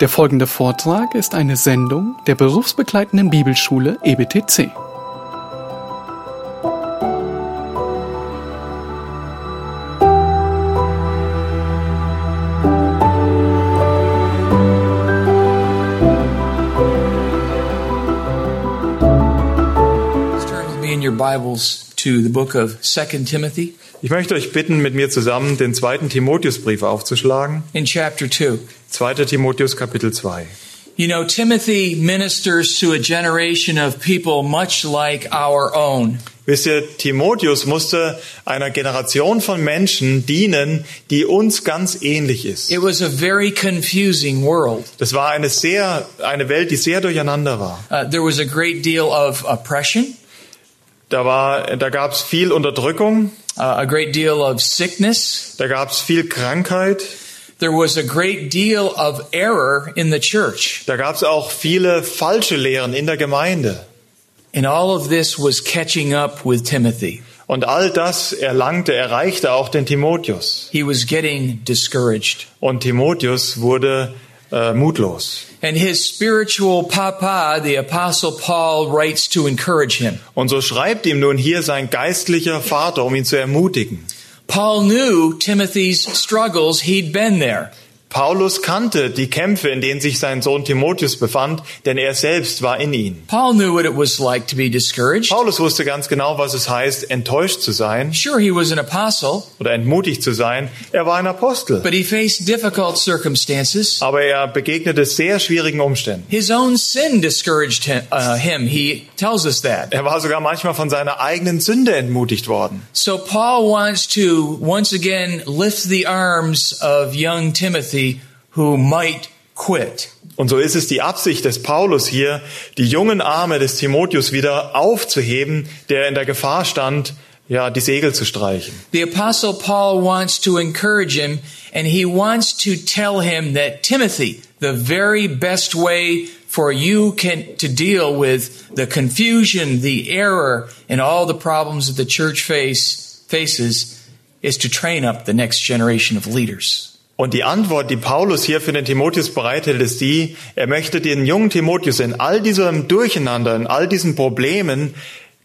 Der folgende Vortrag ist eine Sendung der berufsbegleitenden Bibelschule EBTC. Bibles to the book of 2 Timothy Ich möchte euch bitten, mit mir zusammen den zweiten Timotheusbrief aufzuschlagen. in chapter 2. 2. Timotheus Kapitel 2. You know, Timothy ministers to a generation of people much like our own. Wisst ihr, Timotheus musste einer Generation von Menschen dienen, die uns ganz ähnlich ist. It was a very confusing world. Das war eine sehr, eine Welt, die sehr durcheinander war. Uh, there was a great deal of oppression, Da war, da gab es viel Unterdrückung, uh, a great deal of sickness. da gab es viel Krankheit, There was a great deal of error in the church. da gab es auch viele falsche Lehren in der Gemeinde. And all of this was catching up with Timothy. Und all das erlangte, erreichte auch den Timotheus. He was getting discouraged. Und Timotheus wurde äh, mutlos. And his spiritual papa, the apostle Paul, writes to encourage him. Und so schreibt ihm nun hier sein geistlicher Vater, um ihn zu ermutigen. Paul knew Timothy's struggles. He'd been there. Paulus kannte die Kämpfe, in denen sich sein Sohn Timotheus befand, denn er selbst war in ihnen. Paul knew what it was like to be discouraged. Paulus wusste ganz genau, was es heißt, enttäuscht zu sein Sure, he was an apostle, oder entmutigt zu sein. Er war ein Apostel, but he faced difficult circumstances. aber er begegnete sehr schwierigen Umständen. His own sin discouraged him. Uh, him. He tells us that. Er war sogar manchmal von seiner eigenen Sünde entmutigt worden. So Paul wants to once again lift the arms of young Timothy who might quit. Und so ist es die Absicht des Paulus hier, die jungen Arme des Timotheus wieder aufzuheben, der in der Gefahr stand, ja, die Segel zu streichen. The apostle Paul wants to encourage him and he wants to tell him that Timothy, the very best way for you can to deal with the confusion, the error, and all the problems that the church face faces is to train up the next generation of leaders. Und die Antwort, die Paulus hier für den Timotheus bereithält, ist die, er möchte den jungen Timotheus in all diesem Durcheinander, in all diesen Problemen,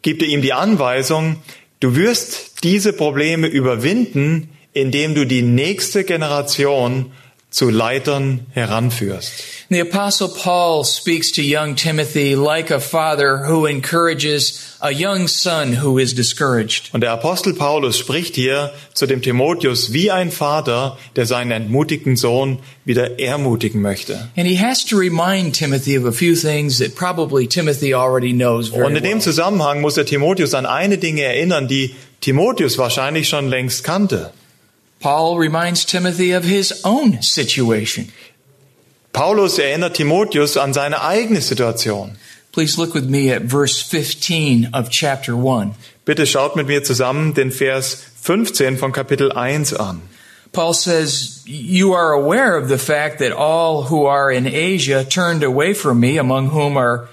gibt er ihm die Anweisung, du wirst diese Probleme überwinden, indem du die nächste Generation zu Leitern heranführst. The apostle Paul speaks to young Timothy like a father who encourages a young son who is discouraged. Und der Apostel Paulus spricht hier zu dem Timotheus wie ein Vater, der seinen entmutigten Sohn wieder ermutigen möchte. And he has to remind Timothy of a few things that probably Timothy already knows very Und in dem. Zusammenhang muss der Timotheus an eine Dinge erinnern, die Timotheus wahrscheinlich schon längst kannte. Paul reminds Timothy of his own situation. Paulus erinnert Timotheus an seine eigene Situation. Please look with me at verse 15 of chapter 1. Bitte schaut mit mir zusammen den Vers 15 von Kapitel 1 an. Paul says, You are aware of the fact that all who are in Asia turned away from me, among whom are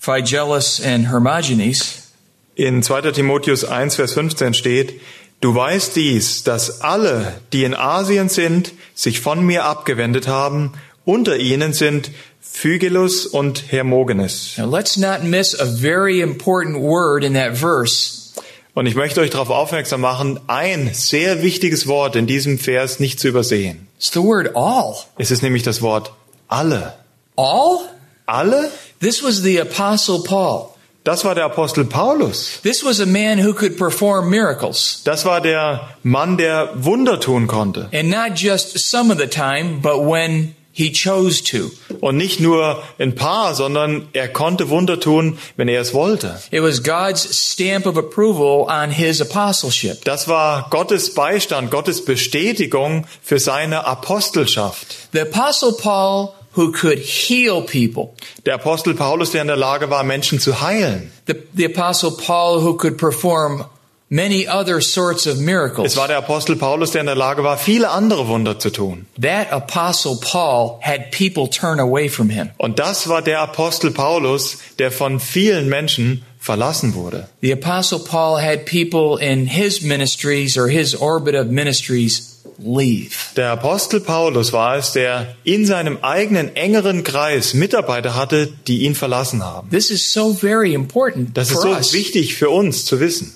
Phygellus and Hermogenes. In 2. Timotheus 1, Vers 15 steht, Du weißt dies, dass alle, die in Asien sind, sich von mir abgewendet haben. Unter ihnen sind Phygelus und Hermogenes. Now let's not miss a very important word in that verse. Und ich möchte euch darauf aufmerksam machen, ein sehr wichtiges Wort in diesem Vers nicht zu übersehen. It's the word all. Es ist nämlich das Wort alle. All? Alle? This was the apostle Paul. Das war der Apostel Paulus. This was a man who could perform miracles. Das war der Mann, der Wunder tun konnte. And not just some of the time, but when he chose to. Und nicht nur ein paar, sondern er konnte Wunder tun, wenn er es wollte. It was God's stamp of approval on his apostleship. Das war Gottes Beistand, Gottes Bestätigung für seine Apostelschaft. The apostle Paul who could heal people. Der Apostel Paulus, der in der Lage war, Menschen zu heilen. The, the apostle Paul who could perform many other sorts of miracles. Es war der Apostel Paulus, der in der Lage war, viele andere Wunder zu tun. That apostle Paul had people turn away from him. Und das war der Apostel Paulus, der von vielen Menschen verlassen wurde. The apostle Paul had people in his ministries or his orbit of ministries leave. Der Apostel Paulus war es, der in seinem eigenen engeren Kreis Mitarbeiter hatte, die ihn verlassen haben. This is so very important Das ist so us. wichtig für uns zu wissen.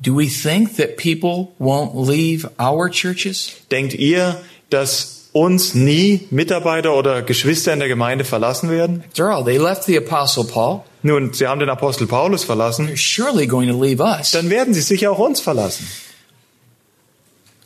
Do we think that people won't leave our churches? Denkt ihr, dass uns nie Mitarbeiter oder Geschwister in der Gemeinde verlassen werden? After all, they left the Apostle Paul. Nun, sie haben den Apostel Paulus verlassen, They're surely going to leave us. dann werden sie sicher auch uns verlassen.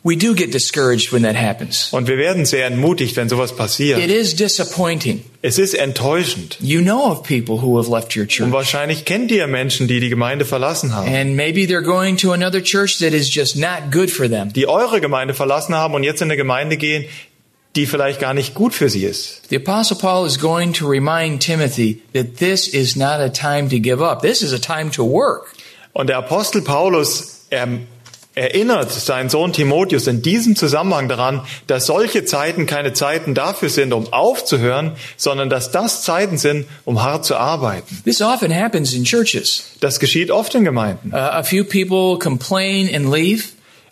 We do get discouraged when that happens. Und wir werden sehr entmutigt, wenn sowas It passiert. is disappointing. Es ist enttäuschend. You know of people who have left your Und church. wahrscheinlich kennt ihr Menschen, die die Gemeinde verlassen haben, And maybe they're going to another church that is just not good for them. die eure Gemeinde verlassen haben und jetzt in eine Gemeinde gehen, die vielleicht gar nicht gut für sie ist. The Apostle Paul is going to remind Timothy that this is not a time to give up. This is a time to work. Und der Apostel Paulus er, erinnert seinen Sohn Timotheus in diesem Zusammenhang daran, dass solche Zeiten keine Zeiten dafür sind, um aufzuhören, sondern dass das Zeiten sind, um hart zu arbeiten. This often happens in churches. Das geschieht oft in Gemeinden. Uh, a few people complain and leave,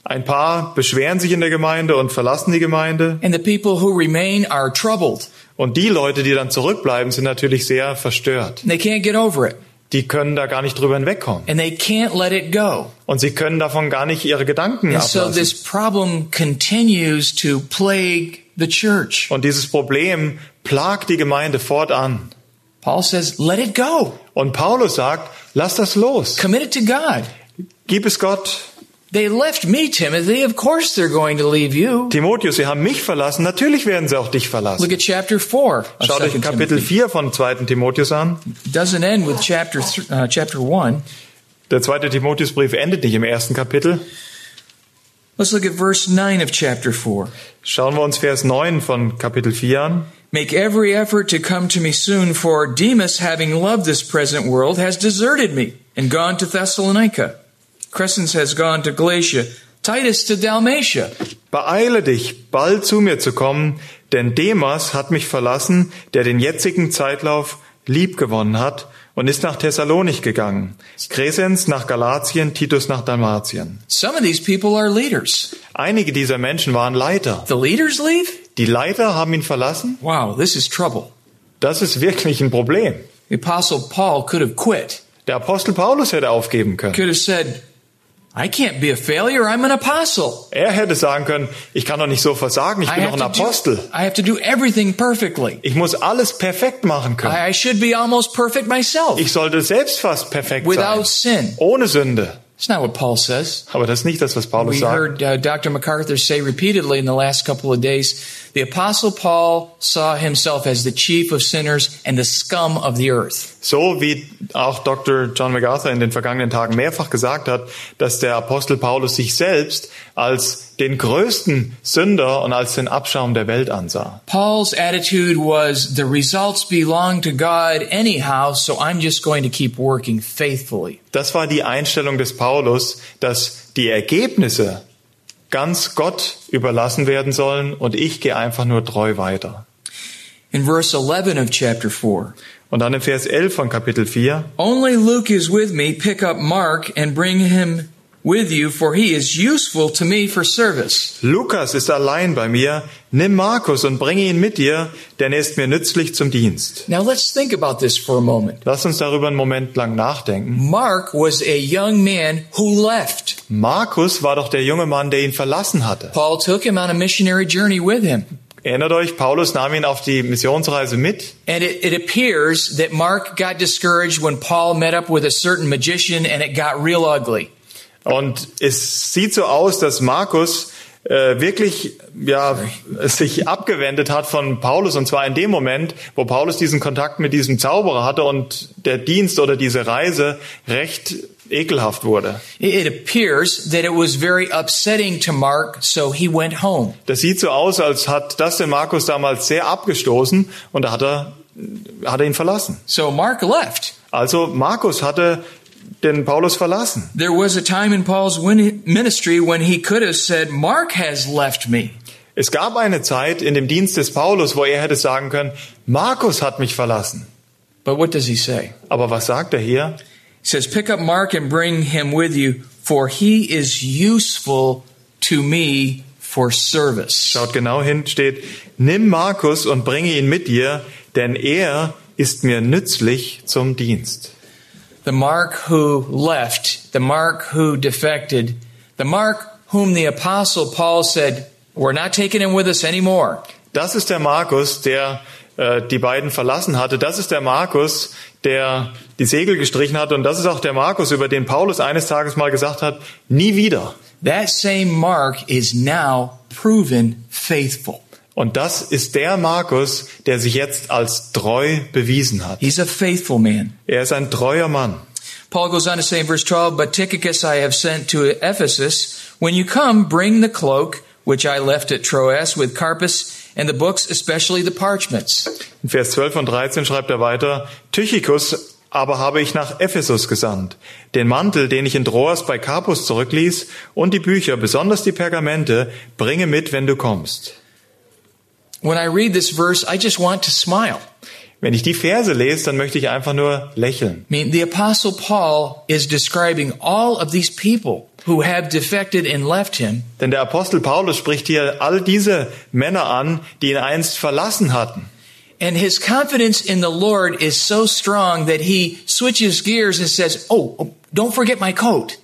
Ein paar beschweren sich in der Gemeinde und verlassen die Gemeinde. and the people who remain are troubled. Und die Leute, die dann zurückbleiben, sind natürlich sehr verstört. They can't get over it, Die können da gar nicht drüber hinwegkommen. and they can't let it go. Und sie können davon gar nicht ihre Gedanken And so ablassen. this problem continues to plague the church. Und dieses Problem plagt die Gemeinde fortan. Paul says, let it go. Und Paulus sagt, lass das los. Commit it to God. Gib es Gott. They left me, Timothy. Of course they're going to leave you. Timotheus, sie haben mich verlassen. Natürlich werden sie auch dich Look verlassen. at chapter 4 of Schaut euch 2 Kapitel Timothy. 4 von 2. Timotheus an. Doesn't end with chapter uh, chapter 1. Der zweite Timotheusbrief endet nicht im ersten Kapitel. Let's look at verse 9 of chapter 4. Schauen wir uns Vers 9 von Kapitel 4 an. Make every effort to come to me soon, for Demas, having loved this present world, has deserted me and gone to Thessalonica. Crescens has gone to Galatia, Titus to Dalmatia. Beeile dich, bald zu mir zu kommen, denn Demas hat mich verlassen, der den jetzigen Zeitlauf liebgewonnen hat und ist nach Thessalonik gegangen. Crescens nach Galatien, Titus nach Dalmatien. Some of these people are leaders. Einige dieser Menschen waren Leiter. The leaders leave? Die Leiter haben ihn verlassen. Wow, this is trouble. Das ist wirklich ein Problem. The apostle Paul could have quit. Der Apostel Paulus hätte aufgeben können. Could have said, I can't be a failure. I'm an apostle. Er hätte sagen können, ich kann doch nicht so versagen, ich I bin doch ein Apostel. do, I have to do everything perfectly. Ich muss alles perfekt machen können. I, I should be almost perfect myself Ich sollte selbst fast perfekt sein. without sin. Ohne Sünde. It's not what Paul says. Aber das ist nicht das, was Paulus We sagt. heard uh, Dr. MacArthur say repeatedly in the last couple of days the Apostle Paul saw himself as the chief of sinners and the scum of the earth. So wie auch Dr. John MacArthur in den vergangenen Tagen mehrfach gesagt hat, dass der Apostel Paulus sich selbst als den größten Sünder und als den Abschaum der Welt ansah. Paul's attitude was the results belong to God anyhow, so I'm just going to keep working faithfully. Das war die Einstellung des Paulus, dass die Ergebnisse ganz Gott überlassen werden sollen und ich gehe einfach nur treu weiter. In verse 11 of chapter 4, Und dann im Vers 11 von Kapitel 4, only Luke is with me, pick up Mark and bring him with you, for he is useful to me for service. Lukas ist allein bei mir, nimm Markus und bringe ihn mit dir, denn er ist mir nützlich zum Dienst. Now let's think about this for a moment. Lass uns darüber einen Moment lang nachdenken. Mark was a young man who left. Markus war doch der junge Mann, der ihn verlassen hatte. Paul took him on a missionary journey with him. Erinnert euch, Paulus nahm ihn auf die Missionsreise mit. And it, it appears that Mark got discouraged when Paul met up with a certain magician and it got real ugly. Und es sieht so aus, dass Markus äh, wirklich ja, sich abgewendet hat von Paulus und zwar in dem Moment, wo Paulus diesen Kontakt mit diesem Zauberer hatte und der Dienst oder diese Reise recht ekelhaft wurde. It, appears that it was very upsetting to Mark, so he went home. Das sieht so aus, als hat das den Markus damals sehr abgestoßen und da hat er, hat er ihn verlassen. So Mark left. Also Markus hatte den Paulus verlassen. There was a time in Paul's ministry when he could have said, Mark has left me. Es gab eine Zeit in dem Dienst des Paulus, wo er hätte sagen können, Markus hat mich verlassen. But what does he say? Aber was sagt er hier? He says, Pick up Mark and bring him with you, for he is useful to me for service. Schaut genau hin, steht, nimm Markus und bringe ihn mit dir, denn er ist mir nützlich zum Dienst. The Mark who left, the Mark who defected, the Mark whom the apostle Paul said, we're not taking him with us anymore. Das ist der Markus, der äh, die beiden verlassen hatte. Das ist der Markus, der die Segel gestrichen hat. Und das ist auch der Markus, über den Paulus eines Tages mal gesagt hat, nie wieder. That same Mark is now proven faithful. Und das ist der Markus, der sich jetzt als treu bewiesen hat. He's a faithful man. Er ist ein treuer Mann. Paul goes on to say in verse 12, But Tychicus I have sent to Ephesus. When you come, bring the cloak which I left at Troas with Carpus and the books, especially the parchments. In Vers 12 und 13 schreibt er weiter, Tychicus aber habe ich nach Ephesus gesandt. Den Mantel, den ich in Troas bei Carpus zurückließ, und die Bücher, besonders die Pergamente, bringe mit, wenn du kommst. When I read this verse, I just want to smile. Wenn ich die Verse lese, dann möchte ich einfach nur lächeln. I mean, the apostle Paul is describing all of these people who have defected and left him. Denn der Apostel Paulus spricht hier all diese Männer an, die ihn einst verlassen hatten. And his confidence in the Lord is so strong that he switches gears and says, Oh, oh, don't forget my coat.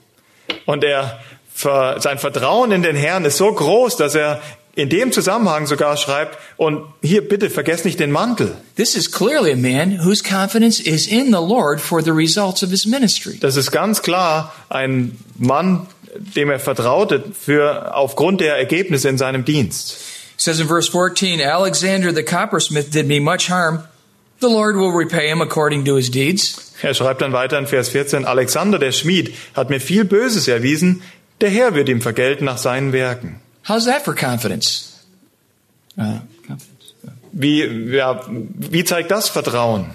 Und er, sein Vertrauen in den Herrn ist so groß, dass er in dem Zusammenhang sogar schreibt, und hier bitte vergesst nicht den Mantel. This is clearly a man whose confidence is in the Lord for the results of his ministry. Das ist ganz klar ein Mann, dem er vertraute für aufgrund der Ergebnisse in seinem Dienst. It says in verse 14, Alexander the coppersmith did me much harm. The Lord will repay him according to his deeds. Er schreibt dann weiter in Vers 14, Alexander der Schmied hat mir viel Böses erwiesen, der Herr wird ihm vergelten nach seinen Werken. How's that for confidence? Uh, confidence. Wie, ja, wie zeigt das Vertrauen?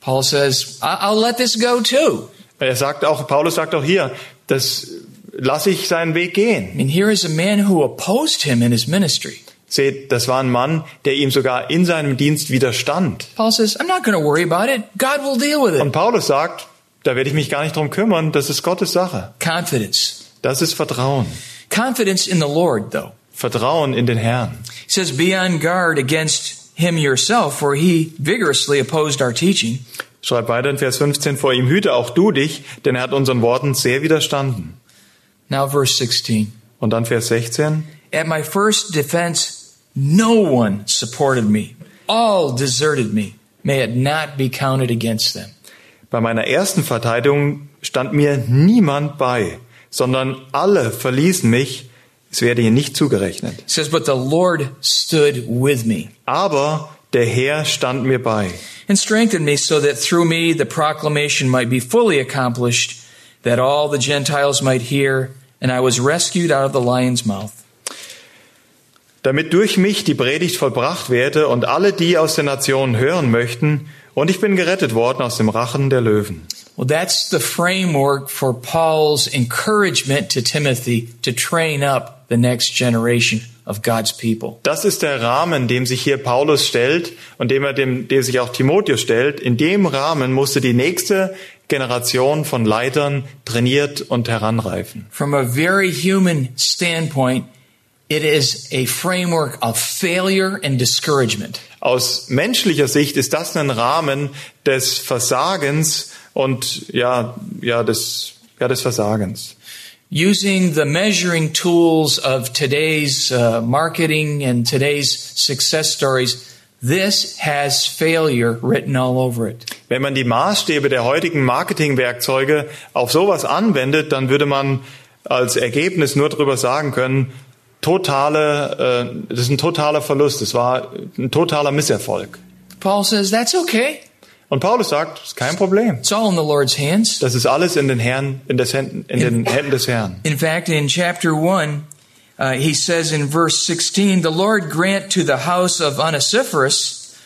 Paul says, "I- I'll let this go too. Er sagt auch, Paulus sagt auch hier, das lasse ich seinen Weg I gehen. mean, here is a man who opposed him in his ministry. Seht, das war ein Mann, der ihm sogar in seinem Dienst widerstand. Paul says, I'm not going to worry about it. God will deal with Und it. Paulus sagt, da werde ich mich gar nicht drum kümmern, das ist Gottes Sache. Confidence. Das ist Vertrauen. Confidence in the Lord, though. Vertrauen in den Herrn. He says, Be on guard against him yourself, for he vigorously opposed our teaching. Schreibt weiter in Vers 15, vor ihm hüte auch du dich, denn er hat unseren Worten sehr widerstanden. Now, verse 16. Und dann Vers 16, At my first defense, no one supported me. All deserted me. May it not be counted against them. bei meiner ersten Verteidigung stand mir niemand bei, sondern alle verließen mich, es werde ihr nicht zugerechnet. It says, But the Lord stood with me Aber der Herr stand mir bei and strengthened me so that through me the proclamation might be fully accomplished, that all the Gentiles might hear, and I was rescued out of the lion's mouth. damit durch mich die Predigt vollbracht werde und alle, die aus den Nationen hören möchten, und ich bin gerettet worden aus dem Rachen der Löwen. Well, that's the framework for Paul's encouragement to Timothy to train up the next generation of God's people. Das ist der Rahmen, dem sich hier Paulus stellt und dem er dem, dem sich auch Timotheus stellt. In dem Rahmen musste die nächste Generation von Leitern trainiert und heranreifen. From a very human standpoint, it is a framework of failure and discouragement. Aus menschlicher Sicht ist das ein Rahmen des Versagens und ja, ja, des, ja, des Versagens. Using the measuring tools of today's uh, marketing and today's success stories, this has failure written all over it. Wenn man die Maßstäbe der heutigen Marketingwerkzeuge auf sowas anwendet, dann würde man als Ergebnis nur darüber sagen können, totale, äh, das ist ein totaler Verlust, es war ein totaler Misserfolg. Paul says that's okay. Und Paulus sagt, das ist kein Problem. It's all in the Lord's hands. Das ist alles in den Herrn, in, des Händen, in den Händen des Herrn. In fact, in chapter 1, uh, he says in verse 16, The Lord grant to the house of Onesiphorus,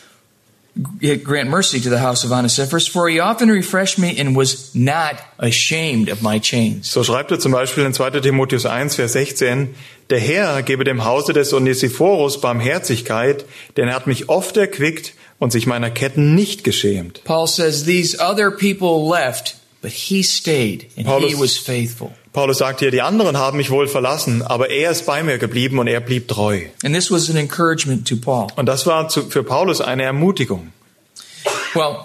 grant mercy to the house of Onesiphorus, for he often refreshed me and was not ashamed of my chains. So schreibt er zum Beispiel in 2. Timotheus 1, Vers 16, der Herr gebe dem Hause des Onesiphorus Barmherzigkeit, denn er hat mich oft erquickt und sich meiner Ketten nicht geschämt. Paul says these other people left, but he stayed and he Paulus- was faithful. Paulus sagt hier, die anderen haben mich wohl verlassen, aber er ist bei mir geblieben und er blieb treu. And this was an encouragement to Paul. Und das war zu, für Paulus eine Ermutigung. Well,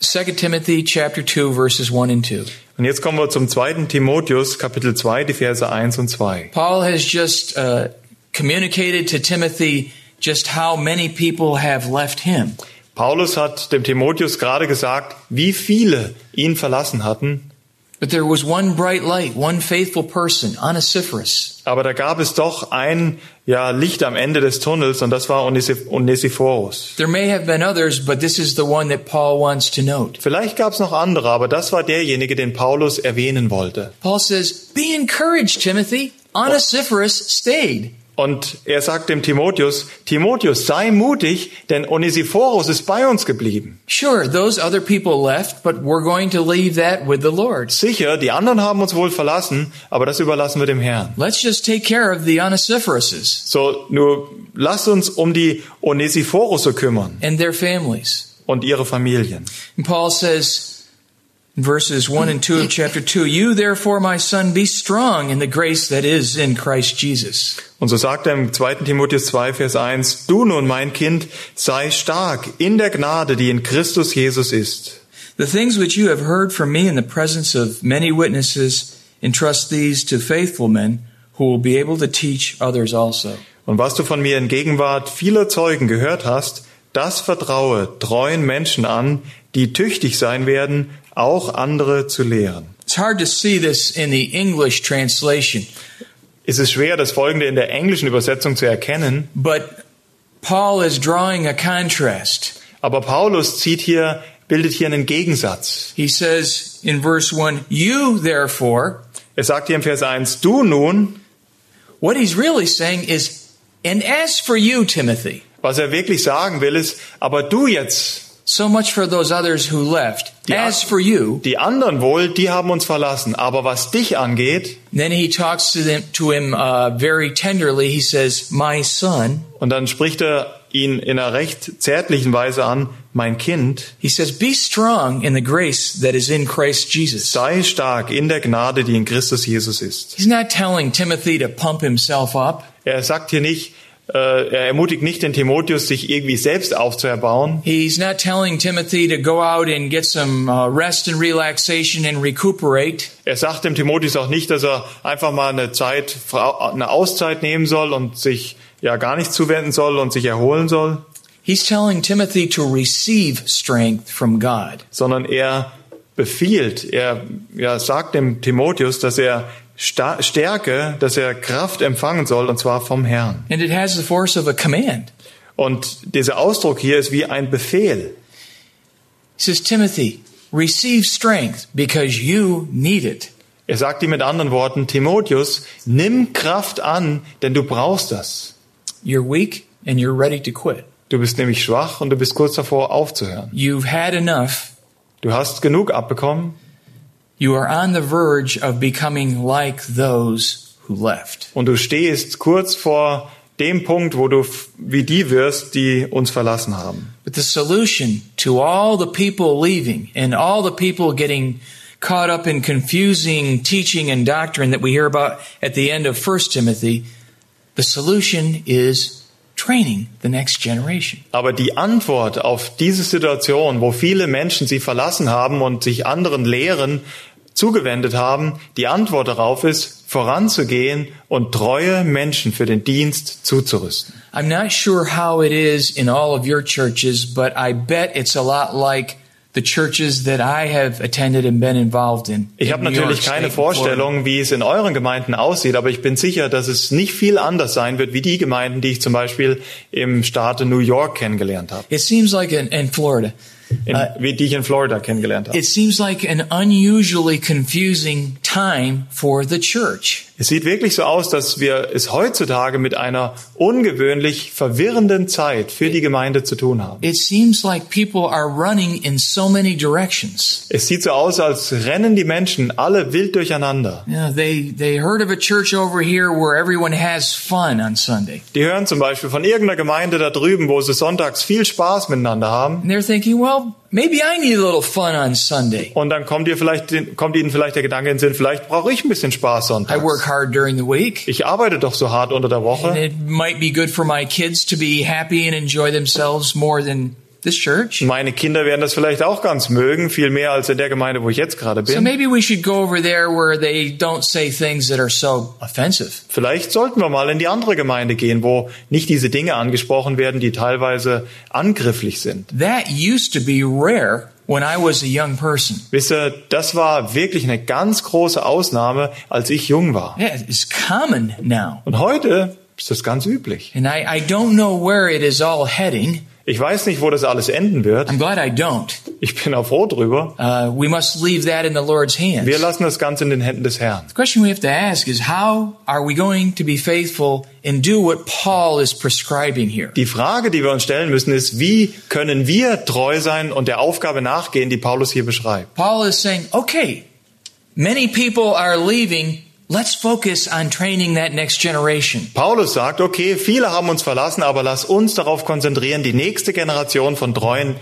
2 Timothy chapter 2 verses 1 and 2. Und jetzt kommen wir zum zweiten Timotheus, Kapitel 2, die Verse 1 und 2. Paul has just uh, communicated to Timothy just how many people have left him. Paulus hat dem Timotheus gerade gesagt, wie viele ihn verlassen hatten, But there was one bright light, one faithful person, Onesiphorus. aber da gab es doch ein ja, Licht am Ende des Tunnels und das war Onesip- Onesiphorus. There may have been others, but this is the one that Paul wants to note. Vielleicht gab es noch andere, aber das war derjenige, den Paulus erwähnen wollte. Paul says, Be encouraged, Timothy. Onesiphorus stayed. Und er sagt dem Timotheus, Timotheus, sei mutig, denn Onesiphorus ist bei uns geblieben. Sure, those other people left, but we're going to leave that with the Lord. Sicher, die anderen haben uns wohl verlassen, aber das überlassen wir dem Herrn. Let's just take care of the Onesiphoroses So, nur lasst uns um die Onesiphorusse kümmern and their families. und ihre Familien. And Paul says verses 1 and 2 of chapter 2, You therefore, my son, be strong in the grace that is in Christ Jesus. Und so sagt er im 2. Timotheus 2, Vers 1, Du nun, mein Kind, sei stark in der Gnade, die in Christus Jesus ist. The things which you have heard from me in the presence of many witnesses, entrust these to faithful men who will be able to teach others also. Und was du von mir in Gegenwart vieler Zeugen gehört hast, das vertraue treuen Menschen an, die tüchtig sein werden, auch andere zu lehren. It's hard to see this in the English translation, Es ist schwer, das Folgende in der englischen Übersetzung zu erkennen, but Paul is drawing a contrast. aber Paulus zieht hier, bildet hier einen Gegensatz. He says in verse 1, You therefore, Er sagt hier im Vers 1, du nun, what he's really saying is, And as for you, Timothy, was er wirklich sagen will, ist, aber du jetzt, so much for those others who left. Yeah. As for you, die anderen wohl, die haben uns verlassen, aber was dich angeht, then he talks to them to him uh, very tenderly. He says, "My son." und dann spricht er ihn in einer recht zärtlichen Weise an, mein Kind, He says, "Be strong in the grace that is in Christ Jesus." sei stark in der Gnade, die in Christus Jesus ist. He's not telling Timothy to pump himself up. Er sagt hier nicht, er ermutigt nicht den Timotheus, sich irgendwie selbst aufzuerbauen. He's not telling Timothy to go out and get some uh, rest and relaxation and recuperate. Er sagt dem Timotheus auch nicht, dass er einfach mal eine Zeit, eine Auszeit nehmen soll und sich ja gar nicht zuwenden soll und sich erholen soll, He's telling Timothy to receive strength from God. sondern er befiehlt, er ja, sagt dem Timotheus, dass er Stärke, dass er Kraft empfangen soll, und zwar vom Herrn. And it has the force of a command. Und dieser Ausdruck hier ist wie ein Befehl. He says, Timothy, receive strength because you need it. Er sagt ihm mit anderen Worten, Timotheus, nimm Kraft an, denn du brauchst das. You're weak and you're ready to quit. Du bist nämlich schwach und du bist kurz davor aufzuhören. You've had enough. Du hast genug abbekommen You are on the verge of becoming like those who left. und du stehst kurz vor dem Punkt, wo du wie die wirst, die uns verlassen haben. But the solution to all the people leaving and all the people getting caught up in confusing teaching and doctrine that we hear about at the end of 1 Timothy, the solution is training the next generation. Aber die Antwort auf diese Situation, wo viele Menschen sie verlassen haben und sich anderen Lehren zugewendet haben, die Antwort darauf ist, voranzugehen und treue Menschen für den Dienst zuzurüsten. I'm not sure how it is in all of your churches, but I bet it's a lot like the churches that I have attended and been involved in. Ich habe natürlich keine. Vorstellung, wie es in euren Gemeinden aussieht, aber ich bin sicher, dass es nicht viel anders sein wird wie die Gemeinden, die ich zum Beispiel im Staate New York kennengelernt habe, It seems like in, in Florida, in, wie die ich in Florida kennengelernt habe. it seems like an unusually confusing time for the church. Es sieht wirklich so aus, dass wir es heutzutage mit einer ungewöhnlich verwirrenden Zeit für die Gemeinde zu tun haben. It seems like people are running in so many directions. Es sieht so aus, als rennen die Menschen alle wild durcheinander. Know, they, they heard of a church over here where everyone has fun on Sunday. Die hören zum Beispiel von irgendeiner Gemeinde da drüben, wo sie sonntags viel Spaß miteinander haben. And they're thinking, well, well, maybe I need a little fun on Sunday. Und dann kommt, ihr vielleicht, kommt Ihnen vielleicht der Gedanke in den Sinn, vielleicht brauche ich ein bisschen Spaß I work sonntags. hard during the week. Ich arbeite doch so hart unter der And Woche. it might be good for my kids to be happy and enjoy themselves more than this church. Meine Kinder werden das vielleicht auch ganz mögen, viel mehr als in der Gemeinde, wo ich jetzt gerade So bin. maybe we should go over there where they don't say things that are so offensive. Vielleicht sollten wir mal in die andere Gemeinde gehen, wo nicht diese Dinge angesprochen werden, die teilweise angrifflich sind. That used to be rare when I was a young person. Wisst ihr, das war wirklich eine ganz große Ausnahme, als ich jung war. Yeah, it's common now. Und heute ist das ganz üblich. And I, I don't know where it is all heading. Ich weiß nicht, wo das alles enden wird. I'm glad I don't. Ich bin auch froh drüber. Uh, we must leave that in the Lord's hands. Wir lassen das Ganze in den Händen des Herrn. The question we have to ask is how are we going to be faithful and do what Paul is prescribing here? Die Frage, die wir uns stellen müssen, ist, wie können wir treu sein und der Aufgabe nachgehen, die Paulus hier beschreibt? Paul is saying, okay, many people are leaving. Let's focus on training that next generation. Paulus sagt, okay, viele haben uns verlassen, aber lass uns darauf konzentrieren, die nächste Generation von treuen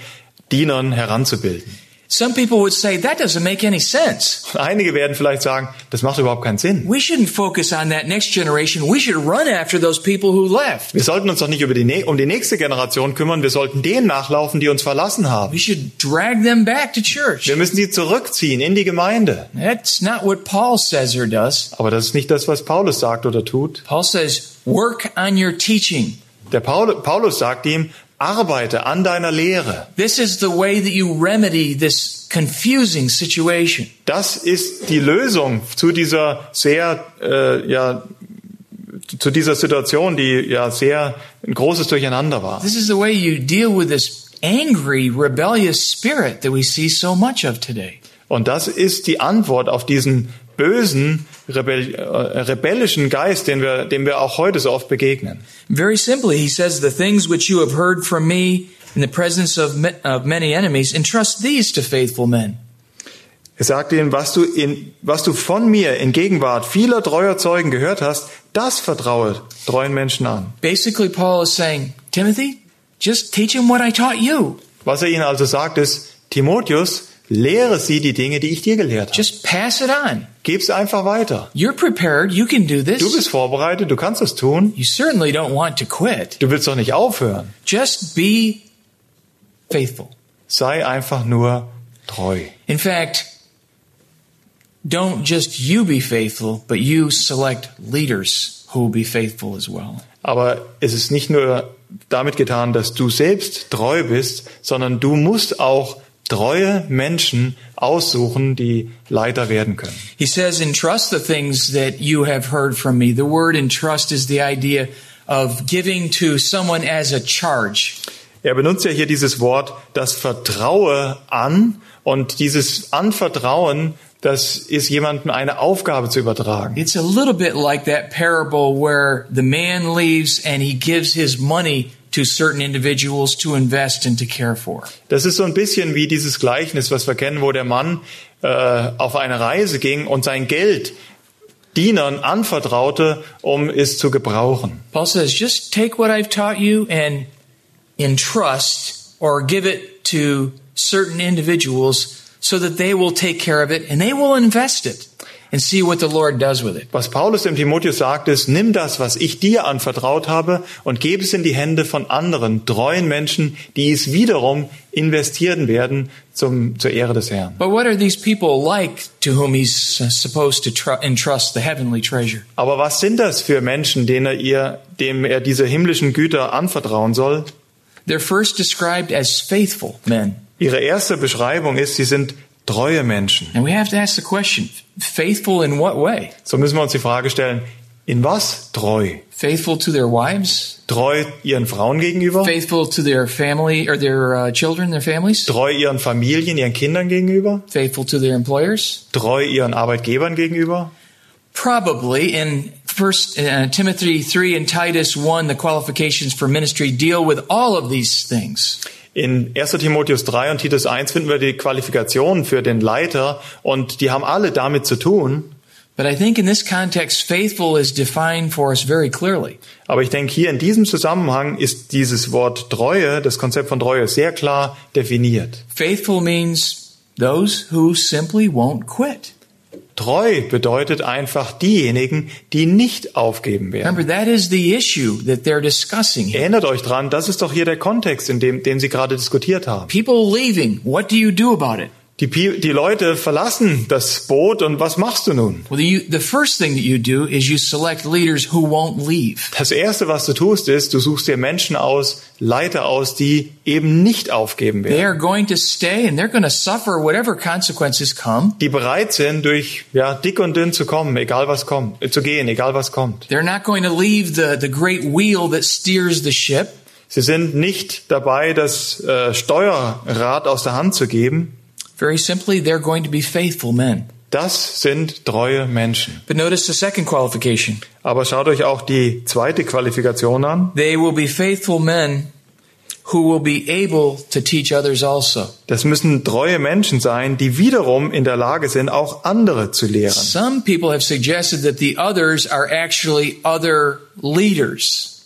Dienern heranzubilden. Some people would say that doesn't make any sense. Einige werden vielleicht sagen, das macht überhaupt keinen Sinn. We shouldn't focus on that next generation. We should run after those people who left. Wir sollten uns doch nicht über die, nä- um die nächste Generation kümmern, wir sollten denen nachlaufen, die uns verlassen haben. We should drag them back to church. Wir müssen sie zurückziehen in die Gemeinde. That's not what Paul says or does. Aber das ist nicht das, was Paulus sagt oder tut. Paul says, work on your teaching. Der Paul, Paulus sagt ihm, arbeite an deiner Lehre. This is the way that you remedy this confusing situation. Das ist die Lösung zu dieser sehr, äh, ja, zu dieser Situation, die ja sehr ein großes Durcheinander war. This is the way you deal with this angry, rebellious spirit that we see so much of today. Und das ist die Antwort auf diesen bösen, rebell, äh, rebellischen Geist, den wir, dem wir auch heute so oft begegnen. Very simply, he says, The things which you have heard from me in the presence of, of many enemies, entrust these to faithful men. Er sagt ihnen, was du, in, was du von mir in Gegenwart vieler treuer Zeugen gehört hast, das vertraue treuen Menschen an. Basically, Paul is saying, Timothy, just teach them what I taught you. Was er ihnen also sagt, ist, Timotheus, lehre sie die Dinge, die ich dir gelehrt habe. Just pass it on. Gib's einfach weiter. You're prepared. You can do Du this. bist vorbereitet, du kannst es tun. You certainly don't want to quit. Du willst doch nicht aufhören. Just be faithful. Sei einfach nur treu. In fact, don't just you be faithful, but you select leaders who will be faithful as well. Aber es ist nicht nur damit getan, dass du selbst treu bist, sondern du musst auch treue Menschen aussuchen, die Leiter werden können. He says, entrust the things that you have heard from me. The word entrust is the idea of giving to someone as a charge. Er benutzt ja hier dieses Wort, das Vertraue an und dieses Anvertrauen, das ist jemandem eine Aufgabe zu übertragen. It's a little bit like that parable where the man leaves and he gives his money to certain individuals to invest and to care for. Das ist so ein bisschen wie dieses Gleichnis, was wir kennen, wo der Mann äh, auf eine Reise ging und sein Geld Dienern anvertraute, um es zu gebrauchen. Paul says, just take what I've taught you and entrust or give it to certain individuals so that they will take care of it and they will invest it and see what the Lord does with it. Was Paulus dem Timotheus sagt, ist, nimm das, was ich dir anvertraut habe und gebe es in die Hände von anderen treuen Menschen, die es wiederum investieren werden zum, zur Ehre des Herrn. But what are these people like to whom he's supposed to tr- entrust the heavenly treasure? Aber was sind das für Menschen, denen er ihr, dem er diese himmlischen Güter anvertrauen soll? They're first described as faithful men. Ihre erste Beschreibung ist, sie sind treue Menschen. And we have to ask the question, faithful in what way? So müssen wir uns die Frage stellen, in was treu? Faithful to their wives? Treu ihren Frauen gegenüber? Faithful to their family or their uh, children, their families? Treu ihren Familien, ihren Kindern gegenüber? Faithful to their employers? Treu ihren Arbeitgebern gegenüber? Probably in First uh, Timothy 3 and Titus 1, the qualifications for ministry deal with all of these things. In 1. Timotheus 3 und Titus 1 finden wir die Qualifikationen für den Leiter und die haben alle damit zu tun. But I think in this context, faithful is defined for us very clearly. Aber ich denke, hier in diesem Zusammenhang ist dieses Wort Treue, das Konzept von Treue, sehr klar definiert. Faithful means those who simply won't quit. Treu bedeutet einfach diejenigen, die nicht aufgeben werden. Remember, that is the issue that they're discussing here. Erinnert euch dran, das ist doch hier der Kontext, in dem, den Sie gerade diskutiert haben. People leaving, what do you do about it? Die, die Leute verlassen das Boot und was machst du nun? Well, you, the first thing that you do is you select leaders who won't leave. Das erste, was du tust, ist, du suchst dir Menschen aus, Leiter aus, die eben nicht aufgeben They werden. are going to stay and they're going to suffer whatever consequences come. Die bereit sind, durch ja, dick und dünn zu kommen, egal was kommt, äh, zu gehen, egal was kommt. They're not going to leave the, the great wheel that steers the ship. Sie sind nicht dabei, das äh, Steuerrad aus der Hand zu geben. Very simply, they're going to be faithful men. Das sind treue Menschen. But notice the second qualification. Aber schaut euch auch die zweite Qualifikation an. They will be faithful men who will be able to teach others also. Das müssen treue Menschen sein, die wiederum in der Lage sind, auch andere zu lehren. Some people have suggested that the others are actually other leaders.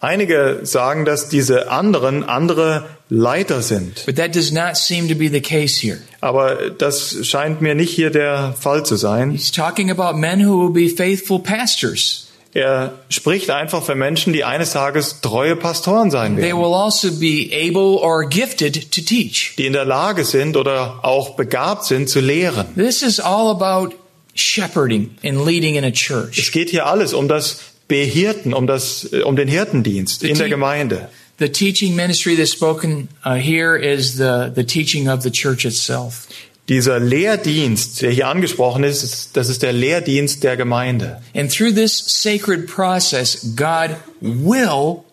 Einige sagen, dass diese anderen andere Leiter sind. But that does not seem to be the case here. Aber das scheint mir nicht hier der Fall zu sein. He's talking about men who will be faithful pastors. Er spricht einfach für Menschen, die eines Tages treue Pastoren sein They werden, will also be able or gifted to teach. die in der Lage sind oder auch begabt sind zu lehren. This is all about shepherding and leading in a Es geht hier alles um das Behirten, um das, äh, um den Hirtendienst in der Gemeinde. The teaching ministry that's spoken uh, here is the, the teaching of the church itself. Dieser Lehrdienst, der hier angesprochen ist, ist- das ist der Lehrdienst der Gemeinde. And through this sacred process, God will,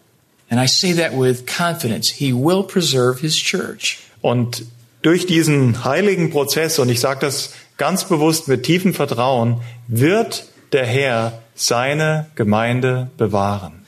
and I say that with confidence, He will preserve His church. Und durch diesen heiligen Prozess, und ich sage das ganz bewusst mit tiefem Vertrauen, wird der Herr seine Gemeinde bewahren.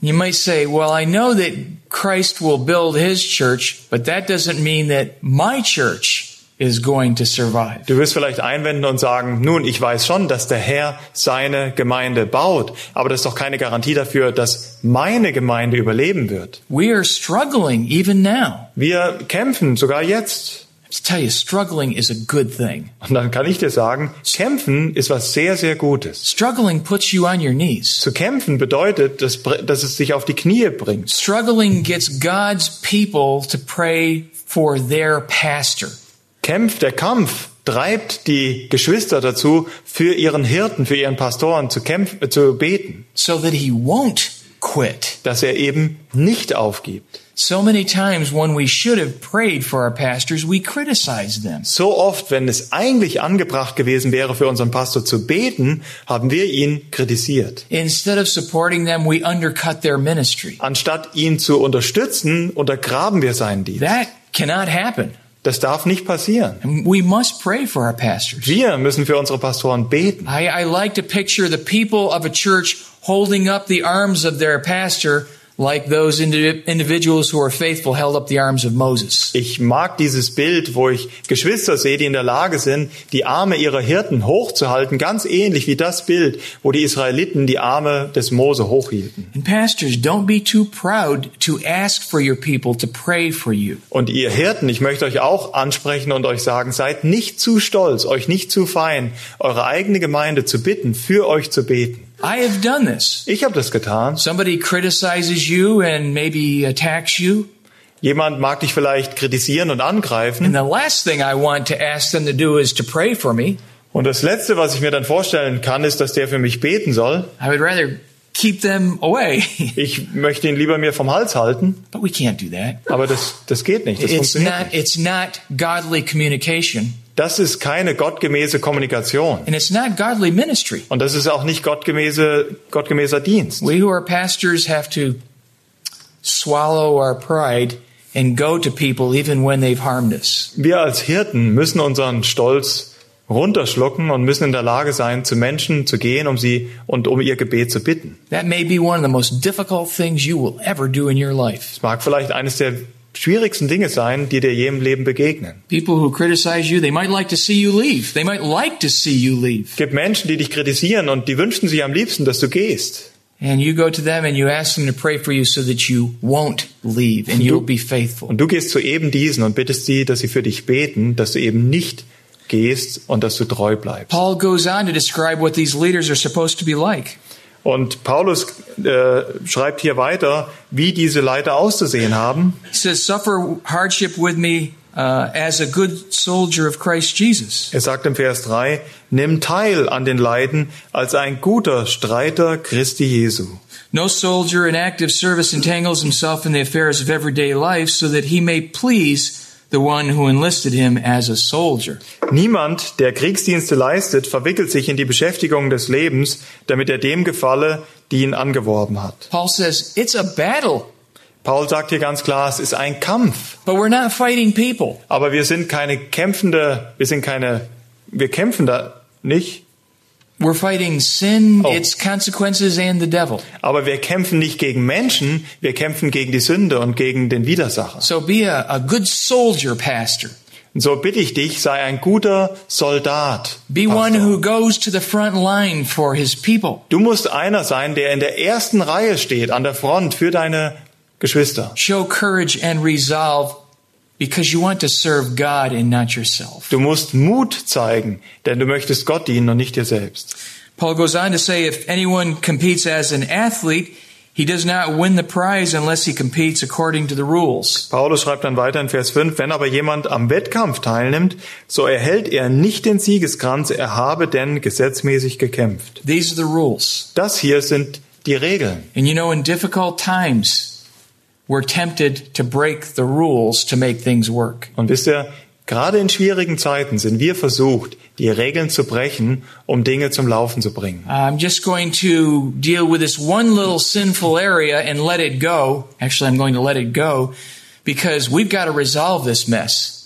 You might say, well, I know that Christ will build His church, but that doesn't mean that my church is going to survive. Du wirst vielleicht einwenden und sagen, nun, ich weiß schon, dass der Herr seine Gemeinde baut, aber das ist doch keine Garantie dafür, dass meine Gemeinde überleben wird. We are struggling even now. Wir kämpfen sogar jetzt. To tell you, struggling is a good thing. Und dann kann ich dir sagen, kämpfen ist was sehr, sehr Gutes. Struggling puts you on your knees. Zu kämpfen bedeutet, dass, dass es sich auf die Knie bringt. Struggling gets God's people to pray for their pastor. Kämpf, der Kampf treibt die Geschwister dazu, für ihren Hirten, für ihren Pastoren zu kämpfen, zu beten, so that he won't quit. dass er eben nicht aufgibt. So many times when we should have prayed for our pastors, we criticize them. So oft, wenn es eigentlich angebracht gewesen wäre, für unseren Pastor zu beten, haben wir ihn kritisiert. Instead of supporting them, we undercut their ministry. Anstatt ihn zu unterstützen, untergraben wir seinen Dienst. That cannot happen. Das darf nicht passieren. We must pray for our pastors. Wir müssen für unsere Pastoren beten. I, I like to picture the people of a church holding up the arms of their pastor like those indi- individuals who are faithful held up the arms of Moses. Ich mag dieses Bild, wo ich Geschwister sehe, die in der Lage sind, die Arme ihrer Hirten hochzuhalten, ganz ähnlich wie das Bild, wo die Israeliten die Arme des Mose hochhielten. And pastors, don't be too proud to ask for your people to pray for you. Und ihr Hirten, ich möchte euch auch ansprechen und euch sagen, seid nicht zu stolz, euch nicht zu fein, eure eigene Gemeinde zu bitten, für euch zu beten. I have done this. Ich habe das getan. Somebody criticizes you and maybe attacks you. Jemand mag dich vielleicht kritisieren und angreifen. And the last thing I want to ask them to do is to pray for me. Und das Letzte, was ich mir dann vorstellen kann, ist, dass der für mich beten soll. I would rather keep them away. Ich möchte ihn lieber mir vom Hals halten, but we can't do that. aber das, das geht nicht. Das It's funktioniert not, nicht. it's not godly communication. Das ist keine gottgemäße Kommunikation. And it's not godly ministry. Und das ist auch nicht gottgemäße, gottgemäßer Dienst. We who are pastors have to swallow our pride and go to people even when they've harmed us. Wir als Hirten müssen unseren Stolz runterschlucken und müssen in der Lage sein, zu Menschen zu gehen, um sie und um ihr Gebet zu bitten. That may be one of the most difficult things you will ever do in your life. Es mag vielleicht eines der schwierigsten Dinge sein, die dir je im Leben begegnen. People who criticize you, they might like to see you leave. They might like to see you leave. Es gibt Menschen, die dich kritisieren und die wünschen sich am liebsten, dass du gehst. And you go to them and you ask them to pray for you so that you won't leave and you'll be faithful. Und du gehst zu eben diesen und bittest sie, dass sie für dich beten, dass du eben nicht gehst und dass du treu bleibst. Paul goes on to describe what these leaders are supposed to be like. Und Paulus äh, schreibt hier weiter, wie diese Leiter auszusehen haben. He says, Suffer hardship with me uh, as a good soldier of Christ Jesus. Er sagt im Vers 3, nimm teil an den Leiden als ein guter Streiter Christi Jesu. No soldier in active service entangles himself in the affairs of everyday life so that he may please the one who enlisted him as a soldier. Niemand, der Kriegsdienste leistet, verwickelt sich in die Beschäftigung des Lebens, damit er dem gefalle, die ihn angeworben hat. Paul says, It's a battle, Paul sagt hier ganz klar, es ist ein Kampf. but we're not fighting people. Aber wir sind keine kämpfende, wir sind keine, wir kämpfen da nicht, We're fighting sin, Oh. its consequences, and the devil. aber wir kämpfen nicht gegen Menschen, wir kämpfen gegen die Sünde und gegen den Widersacher. So be a, a good soldier, Pastor. Und so bitte ich dich, sei ein guter Soldat. Be Pastor. one who goes to the front line for his people. Du musst einer sein, der in der ersten Reihe steht, an der Front für deine Geschwister. Show courage and resolve because you want to serve God and not yourself. Du musst Mut zeigen, denn du möchtest Gott dienen und nicht dir selbst. Paul goes on to say if anyone competes as an athlete, he does not win the prize unless he competes according to the rules. Paulus schreibt dann weiter in Vers 5, wenn aber jemand am Wettkampf teilnimmt, so erhält er nicht den Siegeskranz, er habe denn gesetzmäßig gekämpft. These are the rules. Das hier sind die Regeln. And you know, in difficult times, we're tempted to break the rules to make things work. Und wisst ihr, gerade in schwierigen Zeiten sind wir versucht, die Regeln zu brechen, um Dinge zum Laufen zu bringen. I'm just going to deal with this one little sinful area and let it go. Actually, I'm going to let it go because we've got to resolve this mess.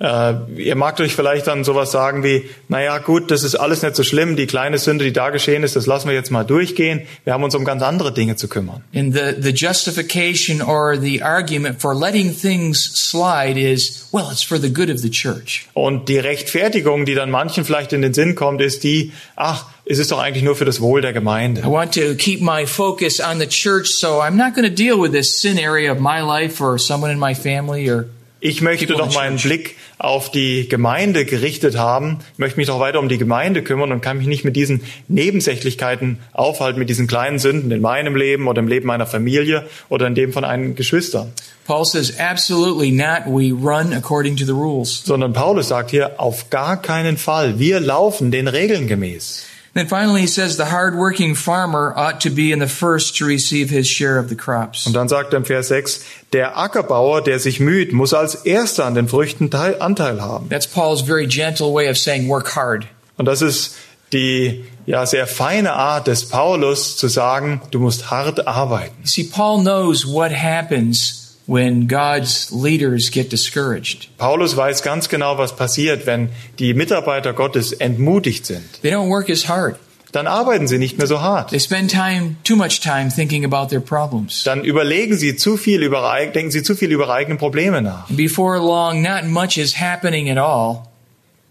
Äh, ihr magt euch vielleicht dann sowas sagen wie, naja gut, das ist alles nicht so schlimm, die kleine Sünde, die da geschehen ist, das lassen wir jetzt mal durchgehen. Wir haben uns um ganz andere Dinge zu kümmern. And the, the justification or the argument for letting things slide is, well, it's for the good of the church. Und die Rechtfertigung, die dann manchen vielleicht in den Sinn kommt, ist die, ach, es ist doch eigentlich nur für das Wohl der I Gemeinde. want to keep my focus on the church, so I'm not going to deal with this sin area of my life or someone in my family or Ich möchte doch meinen. Blick auf die Gemeinde gerichtet haben, möchte mich doch weiter um die Gemeinde kümmern und kann mich nicht mit diesen Nebensächlichkeiten aufhalten, mit diesen kleinen Sünden in meinem Leben oder im Leben meiner Familie oder in dem von einem Geschwister. Paul says, absolutely not. We run according to the rules. Sondern Paulus sagt hier, auf gar keinen Fall. Wir laufen den Regeln gemäß. Then finally, he says the hardworking farmer ought to be in the first to receive his share of the crops. Und dann sagt er im Vers 6, der Ackerbauer, der sich müht, muss als Erster an den Früchten teil, Anteil haben. That's Paul's very gentle way of saying work hard. Und das ist die ja sehr feine Art des Paulus zu sagen, du musst hart arbeiten. See, Paul knows what happens when God's leaders get discouraged. Paulus weiß ganz genau, was passiert, wenn die Mitarbeiter Gottes entmutigt sind. They don't work as hard. Dann arbeiten sie nicht mehr so hart. They spend time, too much time thinking about their problems. Dann überlegen sie zu viel über, denken sie zu viel über eigene Probleme nach. And before long, not much is happening at all.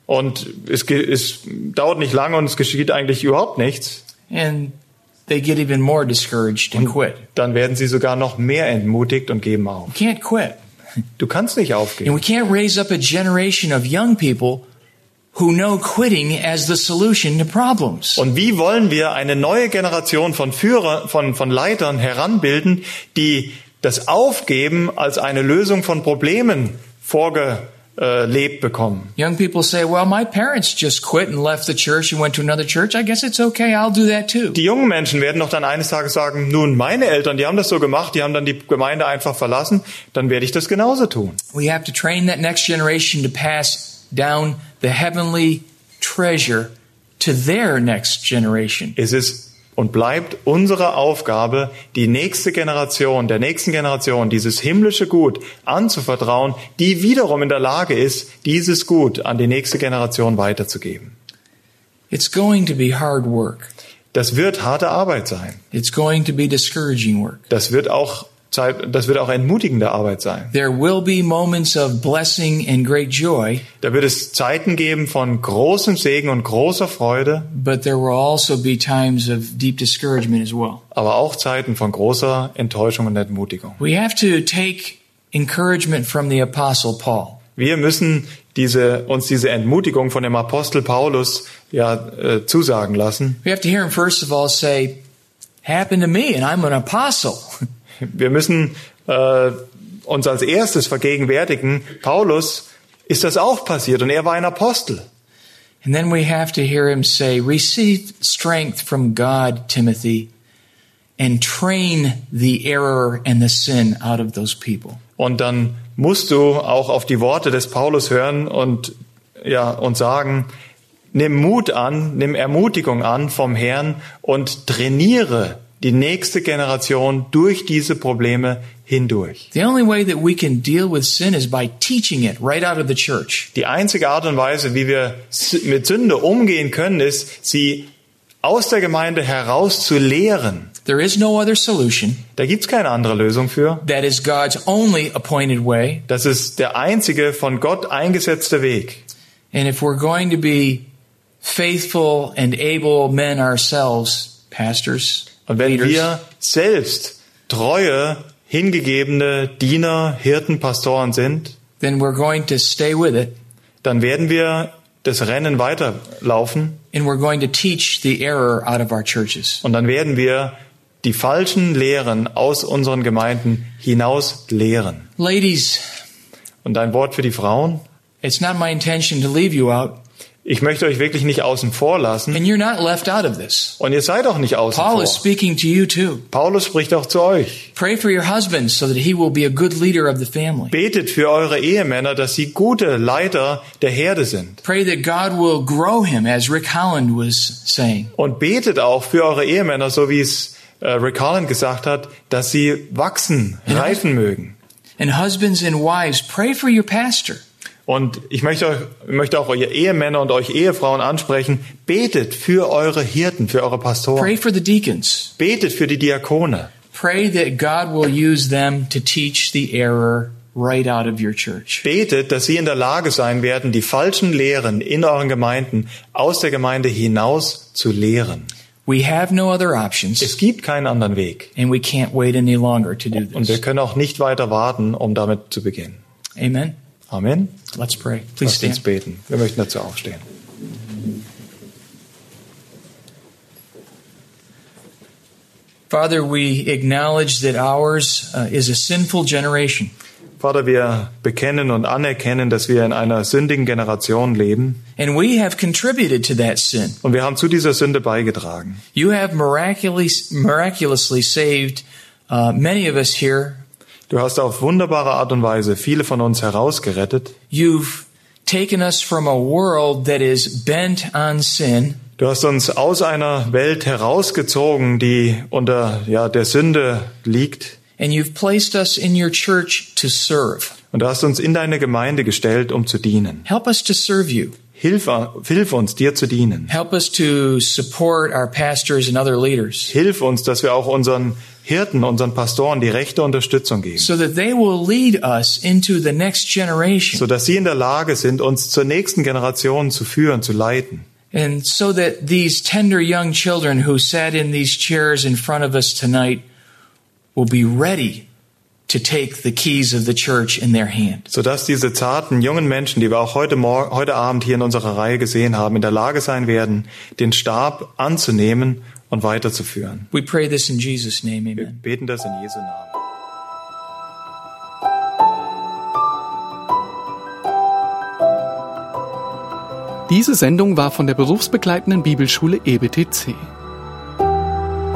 Und es, es dauert nicht lange und es geschieht eigentlich überhaupt nichts. And they get even more discouraged and quit. Dann werden sie sogar noch mehr entmutigt und geben auf. You can't quit. Du kannst nicht And aufgeben. we can't raise up a generation of young people who know quitting as the solution to problems. Und wie wollen wir eine neue Generation von Führer, von, von Leitern heranbilden, die das Aufgeben als eine Lösung von Problemen vorgelebt bekommen? Young people say, well, my parents just quit and left the church and went to another church. I guess it's okay. I'll do that too. Die jungen Menschen werden doch dann eines Tages sagen, nun, meine Eltern, die haben das so gemacht, die haben dann die Gemeinde einfach verlassen, dann werde ich das genauso tun. We have to train that next generation to pass down the heavenly treasure to their next generation. Es ist und bleibt unsere Aufgabe, die nächste Generation, der nächsten Generation dieses himmlische Gut anzuvertrauen, die wiederum in der Lage ist, dieses Gut an die nächste Generation weiterzugeben. It's going to be hard work. Das wird harte Arbeit sein. It's going to be discouraging work. Das wird auch das wird auch entmutigende Arbeit sein. There will be moments of blessing and great joy, Da wird es Zeiten geben von großem Segen und großer Freude, but there will also be times of deep discouragement as well. aber auch Zeiten von großer Enttäuschung und Entmutigung. We have to take encouragement from the apostle Paul. Wir müssen diese, uns diese Entmutigung von dem Apostel Paulus ja äh, zusagen lassen. We have to hear him first of all say, happened to me and I'm an apostle. Wir müssen äh, uns als erstes vergegenwärtigen, Paulus ist das auch passiert und er war ein Apostel. And then we have to hear him say, receive strength from God, Timothy, and train the error and the sin out of those people. Und dann musst du auch auf die Worte des Paulus hören und ja und sagen, nimm Mut an, nimm Ermutigung an vom Herrn und trainiere die nächste Generation durch diese Probleme hindurch. The only way that we can deal with sin is by teaching it right out of the church. Die einzige Art und Weise, wie wir mit Sünde umgehen können, ist, sie aus der Gemeinde heraus zu lehren. There is no other solution. Da gibt's keine andere Lösung für. That is God's only appointed way. Das ist der einzige von Gott eingesetzte Weg. And if we're going to be faithful and able men ourselves, pastors, Und wenn wir selbst treue, hingegebene Diener, Hirten, Pastoren sind, then we're going to stay with it dann werden wir das Rennen weiterlaufen and we're going to teach the error out of our churches. und dann werden wir die falschen Lehren aus unseren Gemeinden hinaus lehren. Ladies, Und ein Wort für die Frauen. it's not my intention to leave you out, Ich möchte euch wirklich nicht außen vor lassen and you're not left out of this. und ihr seid auch nicht außen Paul vor. is speaking to you too. Paulus spricht auch zu euch. Pray for your husbands so that he will be a good leader of the family. Betet für eure Ehemänner, dass sie gute Leiter der Herde sind. Pray that God will grow him, as Rick Holland was saying. Und betet auch für eure Ehemänner, so wie es äh, Rick Holland gesagt hat, dass sie wachsen, reifen mögen. And husbands and wives, pray for your pastor. Und ich möchte, euch, möchte auch eure Ehemänner und euch Ehefrauen ansprechen, betet für eure Hirten, für eure Pastoren. Pray for the deacons. Betet für die Diakone. Pray that God will use them to teach the error right out of your church. Betet, dass sie in der Lage sein werden, die falschen Lehren in euren Gemeinden aus der Gemeinde hinaus zu lehren. We have no other options, Es gibt keinen anderen Weg. and we can't wait any longer to do Und wir this. können auch nicht weiter warten, um damit zu beginnen. Amen. Amen. Let's pray. Please Lasst uns stand. beten. Wir möchten dazu aufstehen. Father, we acknowledge that ours uh, is a sinful generation. Vater, wir bekennen und anerkennen, dass wir in einer sündigen Generation leben And we have contributed to that sin. und wir haben zu dieser Sünde beigetragen. You have miraculously, miraculously saved uh, many of us here. Du hast auf wunderbare Art und Weise viele von uns herausgerettet. You've taken us from a world that is bent on sin Du hast uns aus einer Welt herausgezogen, die unter ja, der Sünde liegt. and you've placed us in your church to serve. Und du hast uns in deine Gemeinde gestellt, um zu dienen. Help us to serve you. Hilf, hilf uns, dir zu dienen. Help us to support our pastors and other leaders Hilf uns, dass wir auch unseren Hirten, unseren Pastoren die rechte Unterstützung geben, so that they will lead us into the next generation sodass sie in der Lage sind, uns zur nächsten Generation zu führen, zu leiten. and so that these tender young children who sat in these chairs in front of us tonight will be ready to take the keys of the church in their hand. sodass diese zarten jungen Menschen, die wir auch heute, Mor heute Abend hier in unserer Reihe gesehen haben, in der Lage sein werden, den Stab anzunehmen und weiterzuführen. We pray this in Jesus' name, Wir amen. beten das in Jesu Namen. Diese Sendung war von der berufsbegleitenden Bibelschule EBTC.